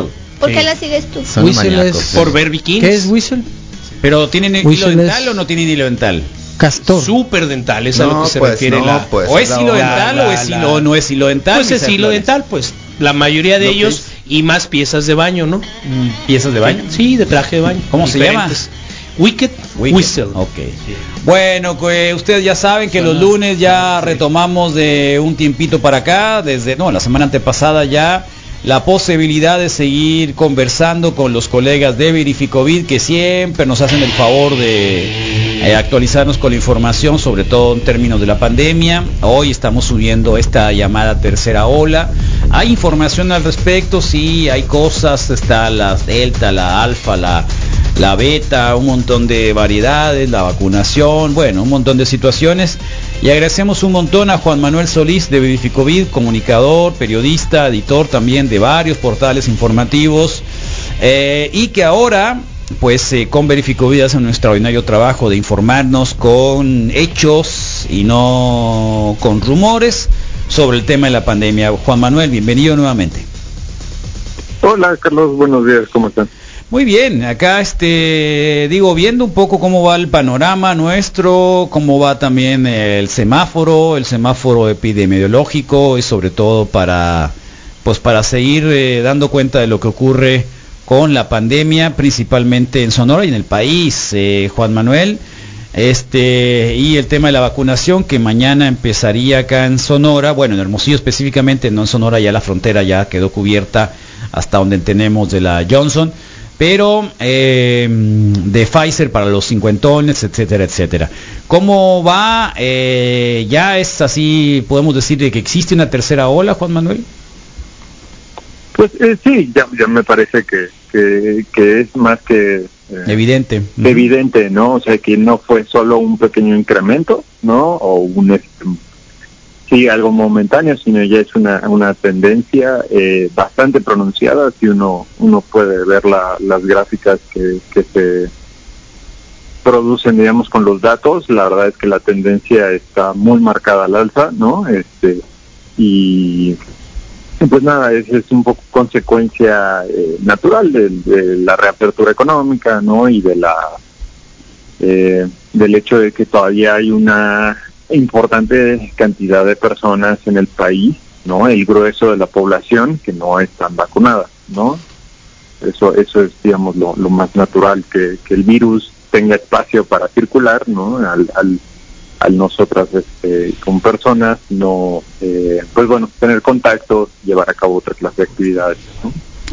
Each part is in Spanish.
Whistle. ¿Por qué la sigues tú? Son Whistle maníacos, es- por ver vikings. ¿Qué es whistle? Pero ¿tienen hilo dental es- o no tienen hilo dental? Castor. Super dental, es a lo No, que se pues, refiere no, la... pues. ¿O es la- hilo la- dental la- o es la- hilo no es hilo dental? Pues es hilo dental, pues la mayoría de ellos y más piezas de baño, ¿no? ¿Piezas de baño? Sí, de traje de baño. ¿Cómo se llama? Wicked, Wicked. Whistle. Ok. Bueno, que ustedes ya saben que los lunes ya retomamos de un tiempito para acá, desde no, la semana antepasada ya la posibilidad de seguir conversando con los colegas de Verificovid que siempre nos hacen el favor de eh, actualizarnos con la información, sobre todo en términos de la pandemia. Hoy estamos subiendo esta llamada tercera ola. Hay información al respecto, sí, hay cosas, está la delta, la alfa, la la beta, un montón de variedades, la vacunación, bueno, un montón de situaciones. Y agradecemos un montón a Juan Manuel Solís de Verificovid, comunicador, periodista, editor también de varios portales informativos. eh, y que ahora, pues eh, con Verificovid hace un extraordinario trabajo de informarnos con hechos y no con rumores sobre el tema de la pandemia. Juan Manuel, bienvenido nuevamente. Hola Carlos, buenos días, ¿cómo están? Muy bien, acá este digo viendo un poco cómo va el panorama nuestro, cómo va también el semáforo, el semáforo epidemiológico y sobre todo para pues para seguir eh, dando cuenta de lo que ocurre con la pandemia, principalmente en Sonora y en el país, eh, Juan Manuel. Este y el tema de la vacunación que mañana empezaría acá en Sonora, bueno, en Hermosillo específicamente, no en Sonora ya la frontera ya quedó cubierta hasta donde tenemos de la Johnson, pero eh, de Pfizer para los cincuentones, etcétera, etcétera. ¿Cómo va? Eh, ya es así, podemos decir de que existe una tercera ola, Juan Manuel. Pues eh, sí, ya, ya me parece que, que, que es más que eh, Evidente. evidente, ¿no? O sea, que no fue solo un pequeño incremento, ¿no? O un, sí, algo momentáneo, sino ya es una, una tendencia eh, bastante pronunciada, si uno, uno puede ver la, las gráficas que, que se producen, digamos, con los datos, la verdad es que la tendencia está muy marcada al alza, ¿no? Este, y pues nada, es, es un poco consecuencia eh, natural de, de la reapertura económica, ¿no? Y de la eh, del hecho de que todavía hay una importante cantidad de personas en el país, ¿no? El grueso de la población que no están vacunadas, ¿no? Eso eso es, digamos, lo, más natural que, el virus tenga espacio para circular, ¿no? Al, al al nosotras este, con personas no eh, pues bueno tener contacto llevar a cabo otra clase de actividades.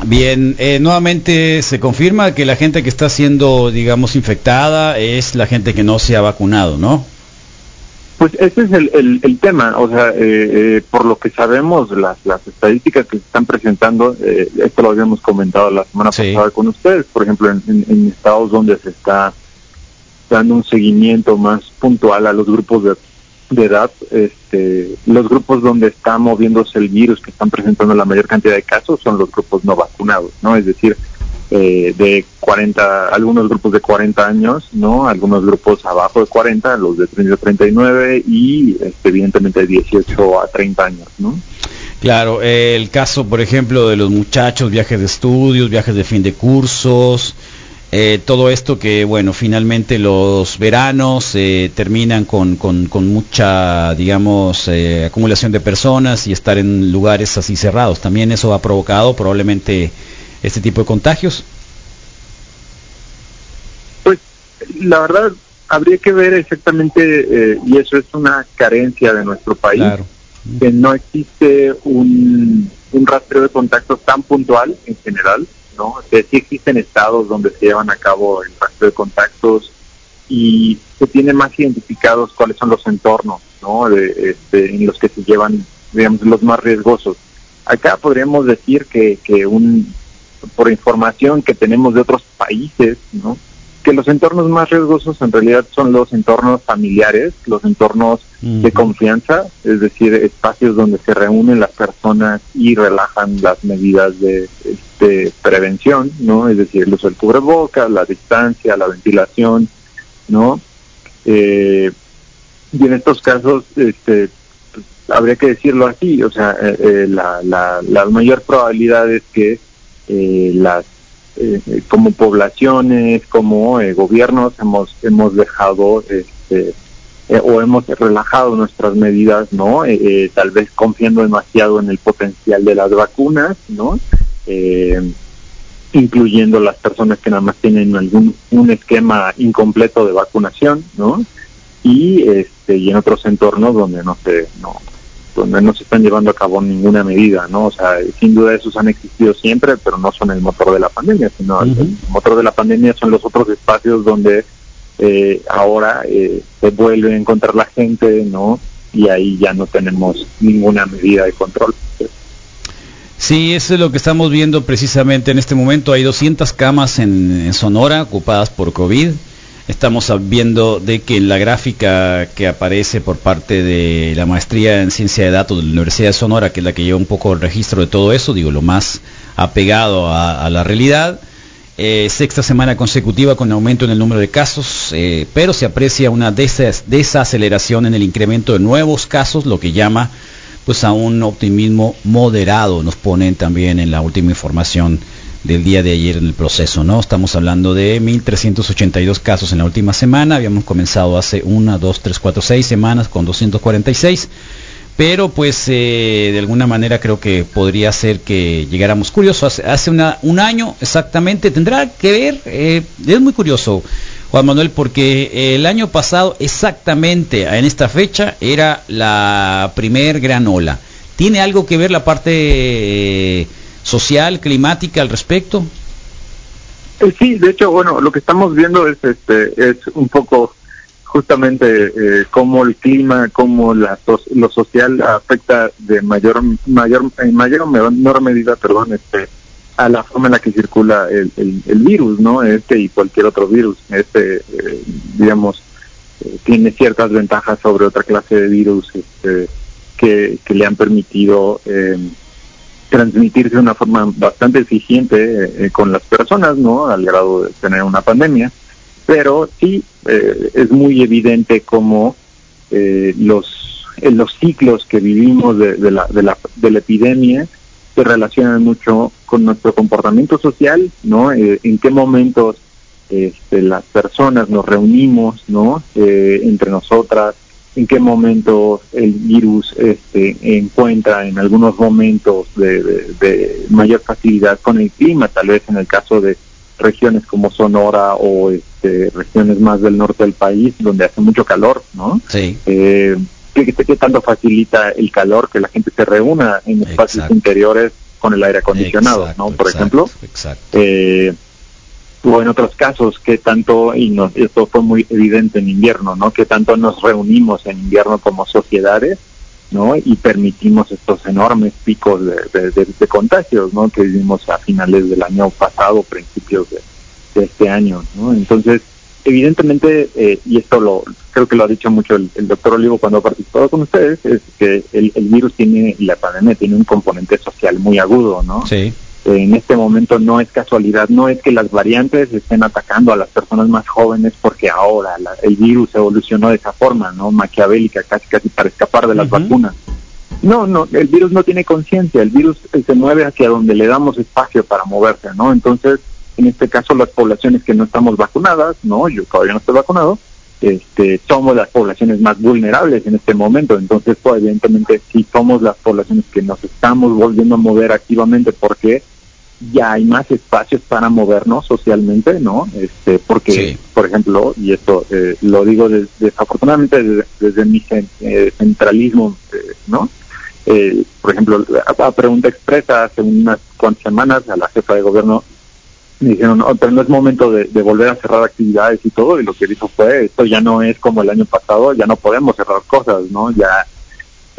Bien, eh, nuevamente se confirma que la gente que está siendo, digamos, infectada es la gente que no se ha vacunado, ¿no? Pues ese es el, el, el tema o sea eh, eh, por lo que sabemos las las estadísticas que se están presentando eh, esto lo habíamos comentado la semana Sí. pasada con ustedes por ejemplo en, en- en estados donde se está dando un seguimiento más puntual a los grupos de, de edad, este, los grupos donde está moviéndose el virus, que están presentando la mayor cantidad de casos, son los grupos no vacunados, ¿no? Es decir, eh, de 40, algunos grupos de 40 años, ¿no? Algunos grupos abajo de 40, los de 30 a 39 y este, evidentemente de 18 a 30 años, ¿no? Claro, el caso, por ejemplo, de los muchachos, viajes de estudios, viajes de fin de cursos, eh, todo esto que, bueno, finalmente los veranos eh, terminan con, con, con mucha, digamos, eh, acumulación de personas y estar en lugares así cerrados. También eso ha provocado probablemente este tipo de contagios. Pues la verdad habría que ver exactamente, eh, y eso es una carencia de nuestro país, Claro. que no existe un, un rastreo de contactos tan puntual en general, ¿no? Que sí existen estados donde se llevan a cabo el rastreo de contactos y se tiene más identificados cuáles son los entornos, ¿no? De, este, en los que se llevan, digamos, los más riesgosos. Acá podríamos decir que, que un, por información que tenemos de otros países, ¿no? que los entornos más riesgosos en realidad son los entornos familiares, los entornos de confianza, es decir, espacios donde se reúnen las personas y relajan las medidas de este, prevención, ¿no? Es decir, el uso del cubrebocas, la distancia, la ventilación, ¿no? Eh, y en estos casos, este, pues, habría que decirlo así, o sea, eh, eh, la, la, la mayor probabilidad es que eh, las eh, como poblaciones, como eh, gobiernos hemos hemos dejado este eh, o hemos relajado nuestras medidas, ¿no? Tal vez confiando demasiado en el potencial de las vacunas, ¿no? Incluyendo las personas que nada más tienen algún un esquema incompleto de vacunación, ¿no? Y este y en otros entornos donde no se no donde no se están llevando a cabo ninguna medida, ¿no? O sea, sin duda esos han existido siempre, pero no son el motor de la pandemia, sino el, el motor de la pandemia son los otros espacios donde eh, ahora eh, se vuelve a encontrar la gente, ¿no? Y ahí ya no tenemos ninguna medida de control. Sí, eso es lo que estamos viendo precisamente en este momento. Hay 200 camas en, en Sonora ocupadas por COVID. Estamos viendo de que la gráfica que aparece por parte de la maestría en ciencia de datos de la Universidad de Sonora, que es la que lleva un poco el registro de todo eso, digo, lo más apegado a, la realidad, eh, sexta semana consecutiva con aumento en el número de casos, eh, pero se aprecia una desaceleración en el incremento de nuevos casos, lo que llama pues a un optimismo moderado, nos ponen también en la última información del día de ayer en el proceso, ¿no? Estamos hablando de 1.382 casos en la última semana, habíamos comenzado hace una, dos, tres, cuatro, seis semanas con 246, pero pues eh, de alguna manera creo que podría ser que llegáramos curiosos, hace, hace un año exactamente, tendrá que ver, eh, es muy curioso, Juan Manuel, porque el año pasado exactamente en esta fecha era la primer gran ola. ¿Tiene algo que ver la parte... Social, climática al respecto? Eh, sí, de hecho, bueno, lo que estamos viendo es este es un poco justamente eh, cómo el clima, cómo la lo social afecta de mayor mayor en mayor menor medida, perdón, este a la forma en la que circula el, el, virus, ¿no? Este y cualquier otro virus, este eh, digamos eh, tiene ciertas ventajas sobre otra clase de virus este, que, que le han permitido eh, transmitirse de una forma bastante eficiente eh, con las personas, ¿no? Al grado de tener una pandemia. Pero sí eh, es muy evidente cómo eh, los, en los ciclos que vivimos de, de, la, de, la, de la epidemia se relacionan mucho con nuestro comportamiento social, ¿no? Eh, en qué momentos este, las personas nos reunimos, ¿no? Eh, entre nosotras, en qué momento el virus este, encuentra en algunos momentos de, de, de, mayor facilidad con el clima, tal vez en el caso de regiones como Sonora o este, regiones más del norte del país donde hace mucho calor, ¿no? Sí. Eh, ¿qué, qué, tanto facilita el calor que la gente se reúna en espacios exacto. interiores con el aire acondicionado, exacto, ¿no? Por exacto, ejemplo. Eh, o en otros casos que tanto y nos, esto fue muy evidente en invierno no que tanto nos reunimos en invierno como sociedades no y permitimos estos enormes picos de, de, contagios no que vivimos a finales del año pasado principios de, este año no entonces evidentemente eh, y esto lo creo que lo ha dicho mucho el, el doctor Olivo cuando ha participado con ustedes es que el, el virus tiene y la pandemia tiene un componente social muy agudo no sí en este momento no es casualidad, no es que las variantes estén atacando a las personas más jóvenes porque ahora la, el virus evolucionó de esa forma, ¿no? Maquiavélica, casi casi para escapar de las uh -huh. vacunas. No, no, el virus no tiene conciencia, el virus se mueve hacia donde le damos espacio para moverse, ¿no? Entonces, en este caso, las poblaciones que no estamos vacunadas, ¿no? Yo todavía no estoy vacunado, este, somos las poblaciones más vulnerables en este momento. Entonces, pues, evidentemente, si somos las poblaciones que nos estamos volviendo a mover activamente porque ya hay más espacios para movernos socialmente, ¿no? Este, porque, sí. por ejemplo, y esto eh, lo digo des, desafortunadamente desde, desde mi eh, centralismo, eh, ¿no? Eh, por ejemplo, a, a, pregunta expresa hace unas cuantas semanas a la jefa de gobierno me dijeron, no, pero no es momento de, de, volver a cerrar actividades y todo, y lo que dijo fue, esto ya no es como el año pasado, ya no podemos cerrar cosas, ¿no? Ya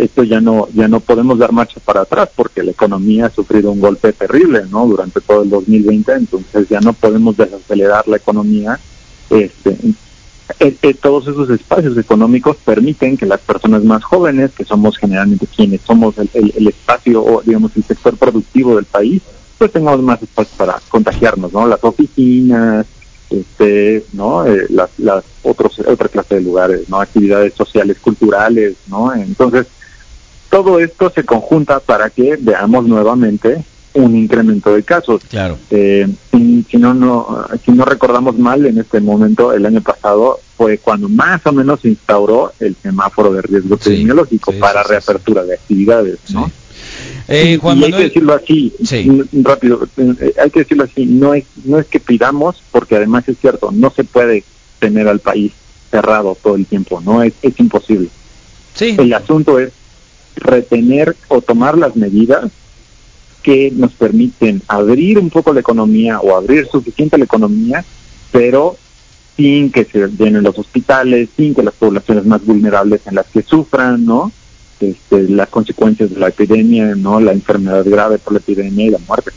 esto ya no ya no podemos dar marcha para atrás porque la economía ha sufrido un golpe terrible no durante todo el 2020 entonces ya no podemos desacelerar la economía este eh, eh, todos esos espacios económicos permiten que las personas más jóvenes que somos generalmente quienes somos el, el, el espacio o digamos el sector productivo del país pues tengamos más espacio para contagiarnos no las oficinas este no eh, las las otros otra clase de lugares no actividades sociales culturales no entonces todo esto se conjunta para que veamos nuevamente un incremento de casos. Claro. Eh, si, si no, no, si no recordamos mal, en este momento, el año pasado, fue cuando más o menos se instauró el semáforo de riesgo Sí, epidemiológico sí, para sí, reapertura de actividades, ¿no? Eh, Juan y hay que decirlo así, rápido, eh, hay que decirlo así, no es, no es que pidamos, porque además es cierto, no se puede tener al país cerrado todo el tiempo, no es, es imposible. sí, El asunto es retener o tomar las medidas que nos permiten abrir un poco la economía o abrir suficiente la economía, pero sin que se llenen los hospitales, sin que las poblaciones más vulnerables en las que sufran, ¿no? Este, las consecuencias de la epidemia, ¿no? La enfermedad grave por la epidemia y la muerte.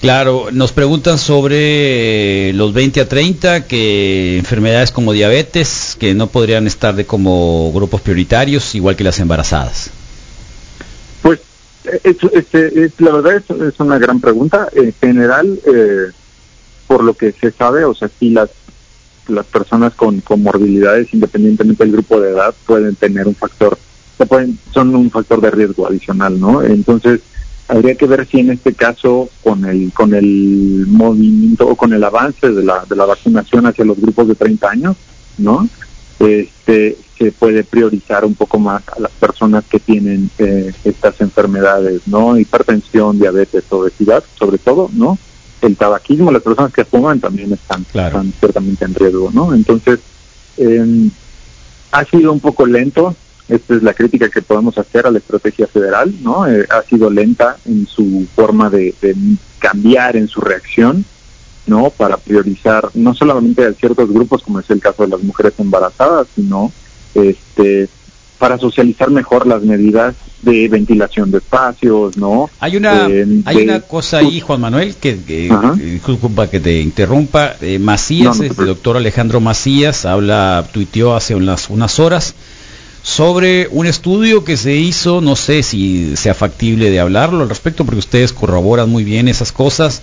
Claro, nos preguntan sobre eh, los 20 a 30, que enfermedades como diabetes, que no podrían estar de como grupos prioritarios, igual que las embarazadas. Pues eh, es, es- es- la verdad es, una gran pregunta. En general, eh, por lo que se sabe, o sea, sí las las personas con comorbilidades, independientemente del grupo de edad, pueden tener un factor, pueden, son un factor de riesgo adicional, ¿no? Entonces, habría que ver si en este caso, con el con el movimiento o con el avance de la, de la vacunación hacia los grupos de 30 años, ¿no? Este, se puede priorizar un poco más a las personas que tienen eh, estas enfermedades, ¿no? Hipertensión, diabetes, obesidad, sobre todo, ¿no? El tabaquismo, las personas que fuman también están, Claro. están ciertamente en riesgo, ¿no? Entonces, eh, ha sido un poco lento, esta es la crítica que podemos hacer a la estrategia federal, ¿no? Eh, ha sido lenta en su forma de, de cambiar en su reacción, ¿no? Para priorizar no solamente a ciertos grupos, como es el caso de las mujeres embarazadas, sino este para socializar mejor las medidas de ventilación de espacios, ¿no? Hay una, Eh, hay de- una cosa ahí, Juan Manuel, que, que- disculpa que te interrumpa. Eh, Macías, No, no te este doctor Alejandro Macías, habla, tuiteó hace unas, unas horas sobre un estudio que se hizo, no sé si sea factible de hablarlo al respecto, porque ustedes corroboran muy bien esas cosas,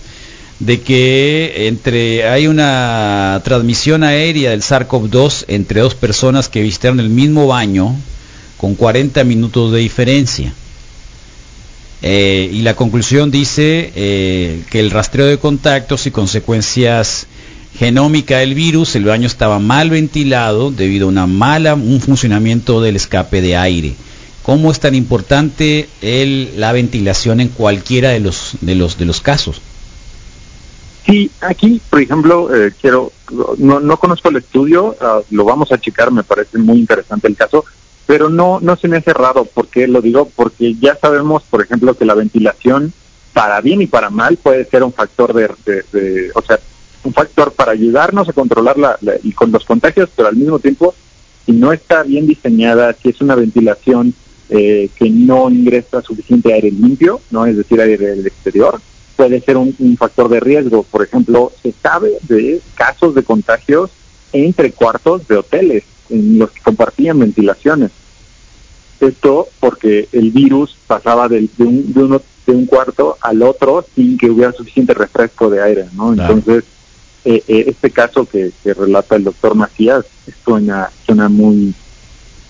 de que entre hay una transmisión aérea del SARS-CoV-2 entre dos personas que visitaron el mismo baño con 40 minutos de diferencia. Eh, y la conclusión dice eh, que el rastreo de contactos y consecuencias genómica del virus, el baño estaba mal ventilado debido a una mala, un funcionamiento del escape de aire. ¿Cómo es tan importante la ventilación en cualquiera de los, de los, de los casos? Sí, aquí, por ejemplo, eh, quiero, no, no conozco el estudio, ah, lo vamos a checar, me parece muy interesante el caso, pero no, no se me hace raro, ¿por qué lo digo? Porque ya sabemos, por ejemplo, que la ventilación, para bien y para mal, puede ser un factor de, de- de- o sea, un factor para ayudarnos a controlar la, la- y con los contagios, pero al mismo tiempo, si no está bien diseñada, si es una ventilación eh, que no ingresa suficiente aire limpio, no es decir, aire del exterior, puede ser un, un factor de riesgo. Por ejemplo, se sabe de casos de contagios entre cuartos de hoteles en los que compartían ventilaciones. Esto porque el virus pasaba del- de, un, de, uno, de un cuarto al otro sin que hubiera suficiente refresco de aire, ¿no? Claro. Entonces, eh, eh, este caso que, que relata el doctor Macías suena, suena muy,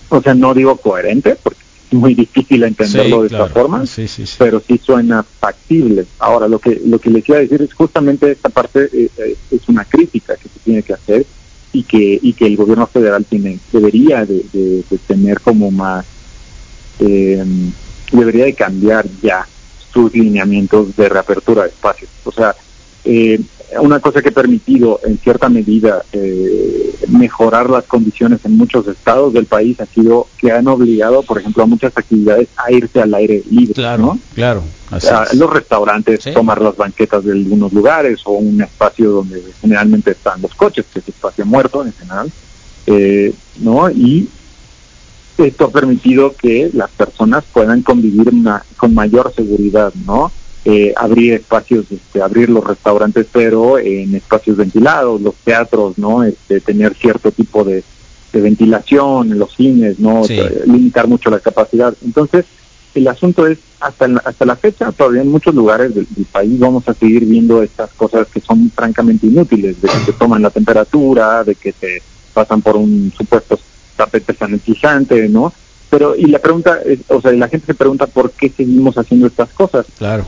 o sea, no digo coherente, porque muy difícil entenderlo de esta forma, Sí, sí, sí. pero sí suena factible. Ahora, lo que lo que les iba a decir es justamente esta parte eh, eh, es una crítica que se tiene que hacer y que y que el gobierno federal tiene debería de, de- de tener como más eh, debería de cambiar ya sus lineamientos de reapertura de espacios. O sea, eh, una cosa que ha permitido en cierta medida eh, mejorar las condiciones en muchos estados del país ha sido que han obligado, por ejemplo, a muchas actividades a irse al aire libre, Claro, ¿no? claro. así a es. los restaurantes, Sí. tomar las banquetas de algunos lugares o un espacio donde generalmente están los coches, que es espacio muerto en general, eh, ¿no? Y esto ha permitido que las personas puedan convivir ma- con mayor seguridad, ¿no? Eh, abrir espacios, este, abrir los restaurantes, pero en espacios ventilados, los teatros, ¿no? Este, tener cierto tipo de, de ventilación en los cines, ¿no? Sí. Limitar mucho la capacidad. Entonces, el asunto es, hasta la, hasta la fecha, todavía en muchos lugares del, del país vamos a seguir viendo estas cosas que son francamente inútiles, de que se toman la temperatura, de que se pasan por un supuesto tapete sanitizante, ¿no? Pero, y la pregunta es, o sea, la gente se pregunta por qué seguimos haciendo estas cosas. Claro.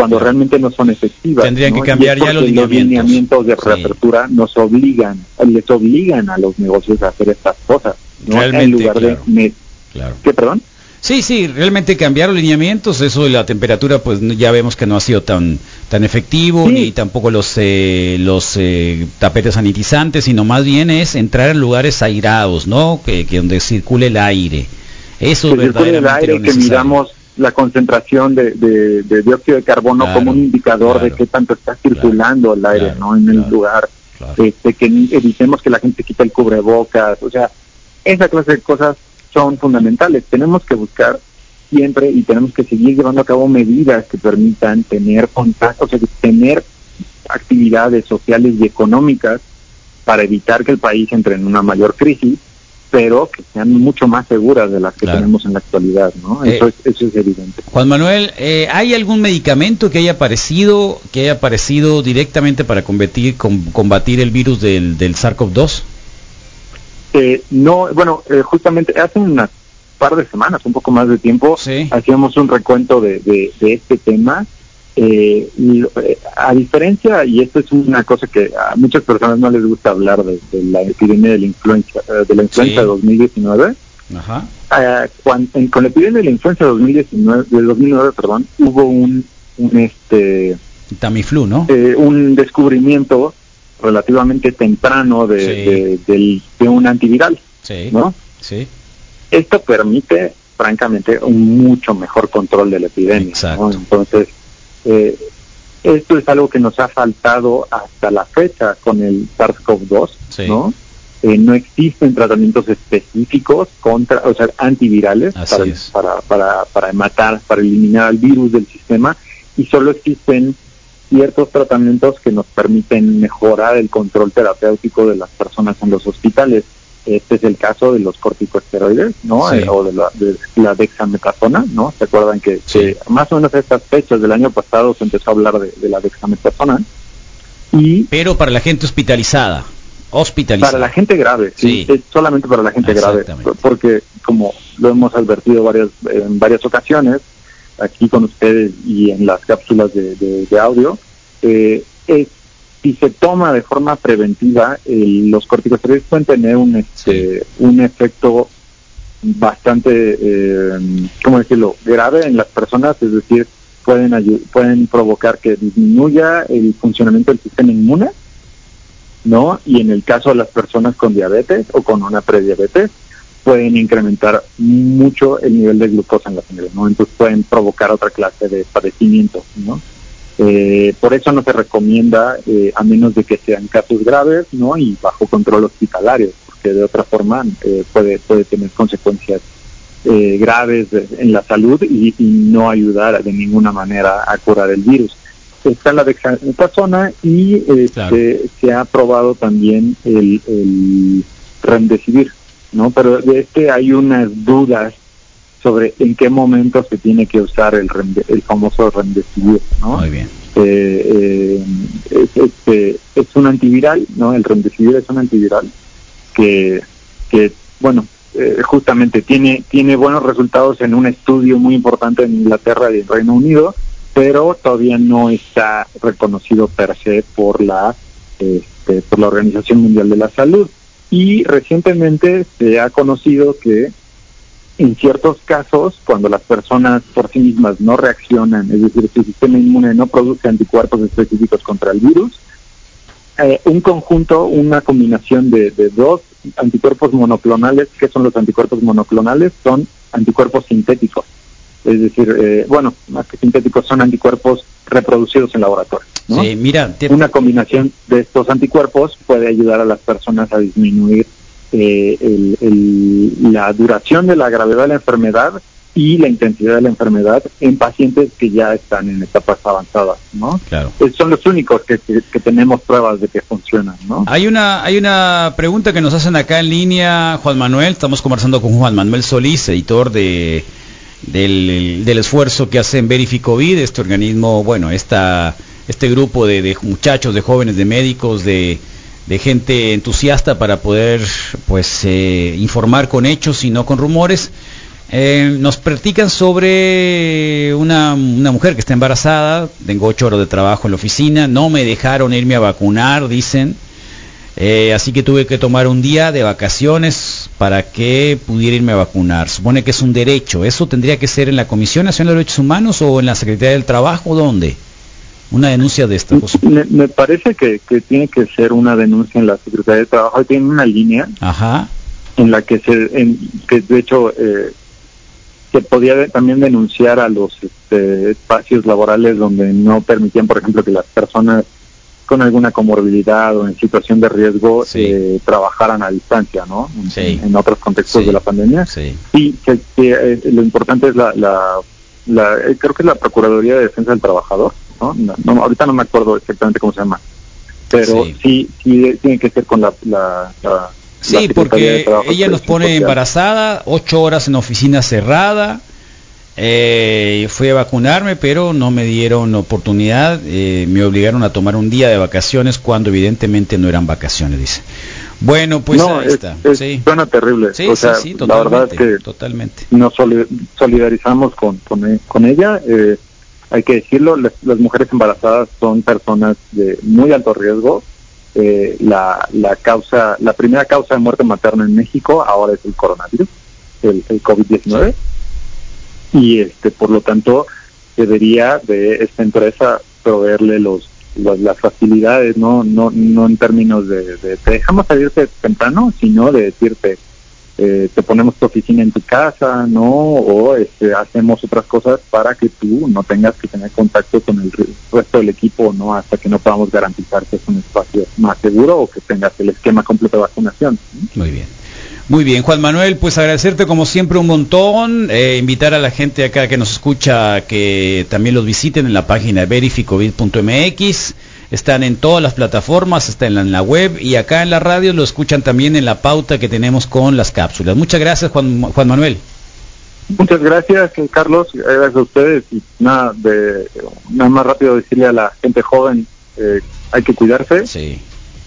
Cuando realmente no son efectivas. Tendrían ¿no? que cambiar Y ya los porque lineamientos. de Sí. reapertura nos obligan, les obligan a los negocios a hacer estas cosas, ¿no? Realmente, en lugar claro. de... Claro. ¿Qué, perdón? Sí, sí, realmente cambiaron lineamientos, eso de la temperatura pues ya vemos que no ha sido tan tan efectivo Sí. ni tampoco los eh, los eh, tapetes sanitizantes, sino más bien es entrar en lugares airados, ¿no? Que, que donde circule el aire. Eso que circule el verdaderamente aire, que midamos la concentración de, de- de dióxido de carbono Claro, como un indicador claro, de qué tanto está circulando el aire no en el lugar este que evitemos que la gente quite el cubrebocas o sea esa clase de cosas son fundamentales. Tenemos que buscar siempre y tenemos que seguir llevando a cabo medidas que permitan tener contacto o sea tener actividades sociales y económicas para evitar que el país entre en una mayor crisis pero que sean mucho más seguras de las que Claro. tenemos en la actualidad, ¿no? Eh, eso, es, eso es evidente. Juan Manuel, eh, ¿hay algún medicamento que haya aparecido que haya aparecido directamente para combatir com- combatir el virus del del SARS-CoV-2? Eh, no, bueno, eh, justamente hace unas par de semanas, un poco más de tiempo, Sí. hacíamos un recuento de, de, de este tema. Eh, eh, a diferencia, y esto es una cosa que a muchas personas no les gusta hablar de, de la epidemia de la influenza, eh, de la influenza Sí. de 2019, Ajá. eh, cuan- en- con la epidemia de la influenza de 2019, de 2009, perdón, hubo un, un este Tamiflu, ¿no? eh, un descubrimiento relativamente temprano de, Sí. de, del- de un antiviral, Sí. ¿no? Sí. Esto permite, francamente, un mucho mejor control de la epidemia. ¿no? Exacto. Entonces, eh, esto es algo que nos ha faltado hasta la fecha con el SARS-CoV-2, Sí. ¿no? Eh, no existen tratamientos específicos contra, o sea, antivirales para, para, para, para matar, para eliminar al virus del sistema y solo existen ciertos tratamientos que nos permiten mejorar el control terapéutico de las personas en los hospitales. Este es el caso de los corticosteroides, ¿no? Sí. Eh, o de la, de la dexametasona, ¿no? ¿Se acuerdan que, Sí. que más o menos a estas fechas del año pasado se empezó a hablar de, de la dexametasona? Y Pero para la gente hospitalizada. Hospitalizada. para la gente grave, sí, Sí. es solamente para la gente grave, porque como lo hemos advertido varias, en varias ocasiones, aquí con ustedes y en las cápsulas de, de- de audio, eh, es- si se toma de forma preventiva, el- los corticosteroides pueden tener un, este, un efecto bastante, eh, ¿cómo decirlo?, grave en las personas, es decir, pueden, pueden provocar que disminuya el funcionamiento del sistema inmune, ¿no? Y en el caso de las personas con diabetes o con una prediabetes, pueden incrementar mucho el nivel de glucosa en la sangre, ¿no? Entonces pueden provocar otra clase de padecimiento, ¿no? Eh, por eso no se recomienda, eh, a menos de que sean casos graves, ¿no? Y bajo control hospitalario, porque de otra forma eh, puede, puede tener consecuencias eh, graves en la salud y, y no ayudar de ninguna manera a curar el virus. Está la dexametasona y este, Claro. se ha probado también el, el remdesivir, ¿no? Pero de este hay unas dudas sobre en qué momento se tiene que usar el, el famoso remdesivir, ¿no? Muy bien. eh, eh, es, este, es un antiviral, ¿no? El remdesivir es un antiviral que, que bueno, eh, justamente tiene, tiene buenos resultados en un estudio muy importante en Inglaterra y en Reino Unido, pero todavía no está reconocido per se por la, este, por la Organización Mundial de la Salud. Y recientemente se ha conocido que en ciertos casos, cuando las personas por sí mismas no reaccionan, es decir, su sistema inmune no produce anticuerpos específicos contra el virus, eh, un conjunto, una combinación de, de dos anticuerpos monoclonales, ¿qué son los anticuerpos monoclonales? Son anticuerpos sintéticos. Es decir, eh, bueno, más que sintéticos, son anticuerpos reproducidos en laboratorio. ¿no? Sí, mira, te- Una combinación de estos anticuerpos puede ayudar a las personas a disminuir eh, el- el- la duración de la gravedad de la enfermedad y la intensidad de la enfermedad en pacientes que ya están en etapas avanzadas, ¿no? claro. Son los únicos que, que- que tenemos pruebas de que funcionan, ¿no? Hay una, hay una pregunta que nos hacen acá en línea, Juan Manuel. Estamos conversando con Juan Manuel Solís, editor de, del, del esfuerzo que hace en Verificovid, este organismo, bueno, esta, este grupo de, de muchachos, de jóvenes, de médicos, de, de gente entusiasta para poder pues eh, informar con hechos y no con rumores. Eh, nos platican sobre una, mujer que está embarazada, tengo ocho horas de trabajo en la oficina, no me dejaron irme a vacunar, dicen, eh, así que tuve que tomar un día de vacaciones para que pudiera irme a vacunar. Supone que es un derecho, ¿eso tendría que ser en la Comisión Nacional de Derechos Humanos o en la Secretaría del Trabajo? ¿Dónde? Una denuncia de esta cosa. Me, me parece que, que, tiene que ser una denuncia en la Secretaría del Trabajo, tiene una línea. Ajá. En la que se, en, que de hecho eh, se podía también denunciar a los este, espacios laborales donde no permitían, por ejemplo, que las personas con alguna comorbilidad o en situación de riesgo Sí. eh, trabajaran a distancia, ¿no? En, Sí. en otros contextos Sí. de la pandemia. Sí. Que, que, eh, lo importante es la, la, la- eh, creo que es la Procuraduría de Defensa del Trabajador, ¿no? No, no, ahorita no me acuerdo exactamente cómo se llama, pero Sí. sí, sí, tiene que ser con la, la, la- Sí, porque ella nos pone embarazada, ocho horas en oficina cerrada. Eh, fui a vacunarme, pero no me dieron oportunidad. eh, me obligaron a tomar un día de vacaciones cuando evidentemente no eran vacaciones, dice. Bueno, pues no, ahí es, está. es- sí, suena terrible. sí, o sí, sea, sí, la verdad totalmente. es que totalmente. nos soli- solidarizamos con, con, con ella. eh, hay que decirlo, las, mujeres embarazadas son personas de muy alto riesgo. Eh, la, la causa, la primera causa de muerte materna en México ahora es el coronavirus, el, el COVID-19. Y este, por lo tanto, debería de esta empresa proveerle los, los- las facilidades, no, no, no en términos de, de te dejamos salirte temprano, sino de decirte eh, te ponemos tu oficina en tu casa, ¿no? O este, hacemos otras cosas para que tú no tengas que tener contacto con el re- resto del equipo, ¿no? Hasta que no podamos garantizar que es un espacio más seguro o que tengas el esquema completo de vacunación. Muy bien. Muy bien, Juan Manuel, pues agradecerte como siempre un montón, eh, invitar a la gente acá que nos escucha que también los visiten en la página verificovid.mx, están en todas las plataformas, está en la, en la web y acá en la radio lo escuchan también en la pauta que tenemos con las cápsulas. Muchas gracias Juan, Juan Manuel. Muchas gracias, eh, Carlos, gracias a ustedes y nada, de, nada más rápido decirle a la gente joven, eh, hay que cuidarse. Sí,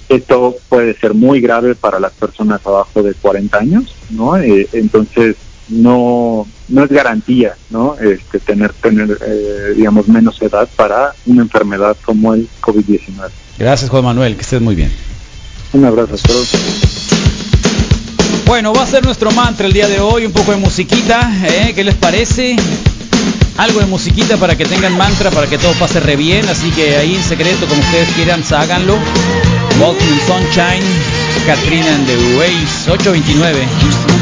Esto puede ser muy grave para las personas abajo de 40 años, ¿no? Eh, entonces, no no es garantía, ¿no? Este, tener, tener eh, digamos, menos edad para una enfermedad como el COVID-19. gracias Juan Manuel, que estés muy bien. Un abrazo a todos. Bueno, va a ser nuestro mantra el día de hoy, un poco de musiquita, ¿eh? ¿qué les parece? Algo de musiquita para que tengan mantra, para que todo pase re bien, así que ahí en secreto, como ustedes quieran, háganlo. Walking in Sunshine, Katrina and the Waves, 829.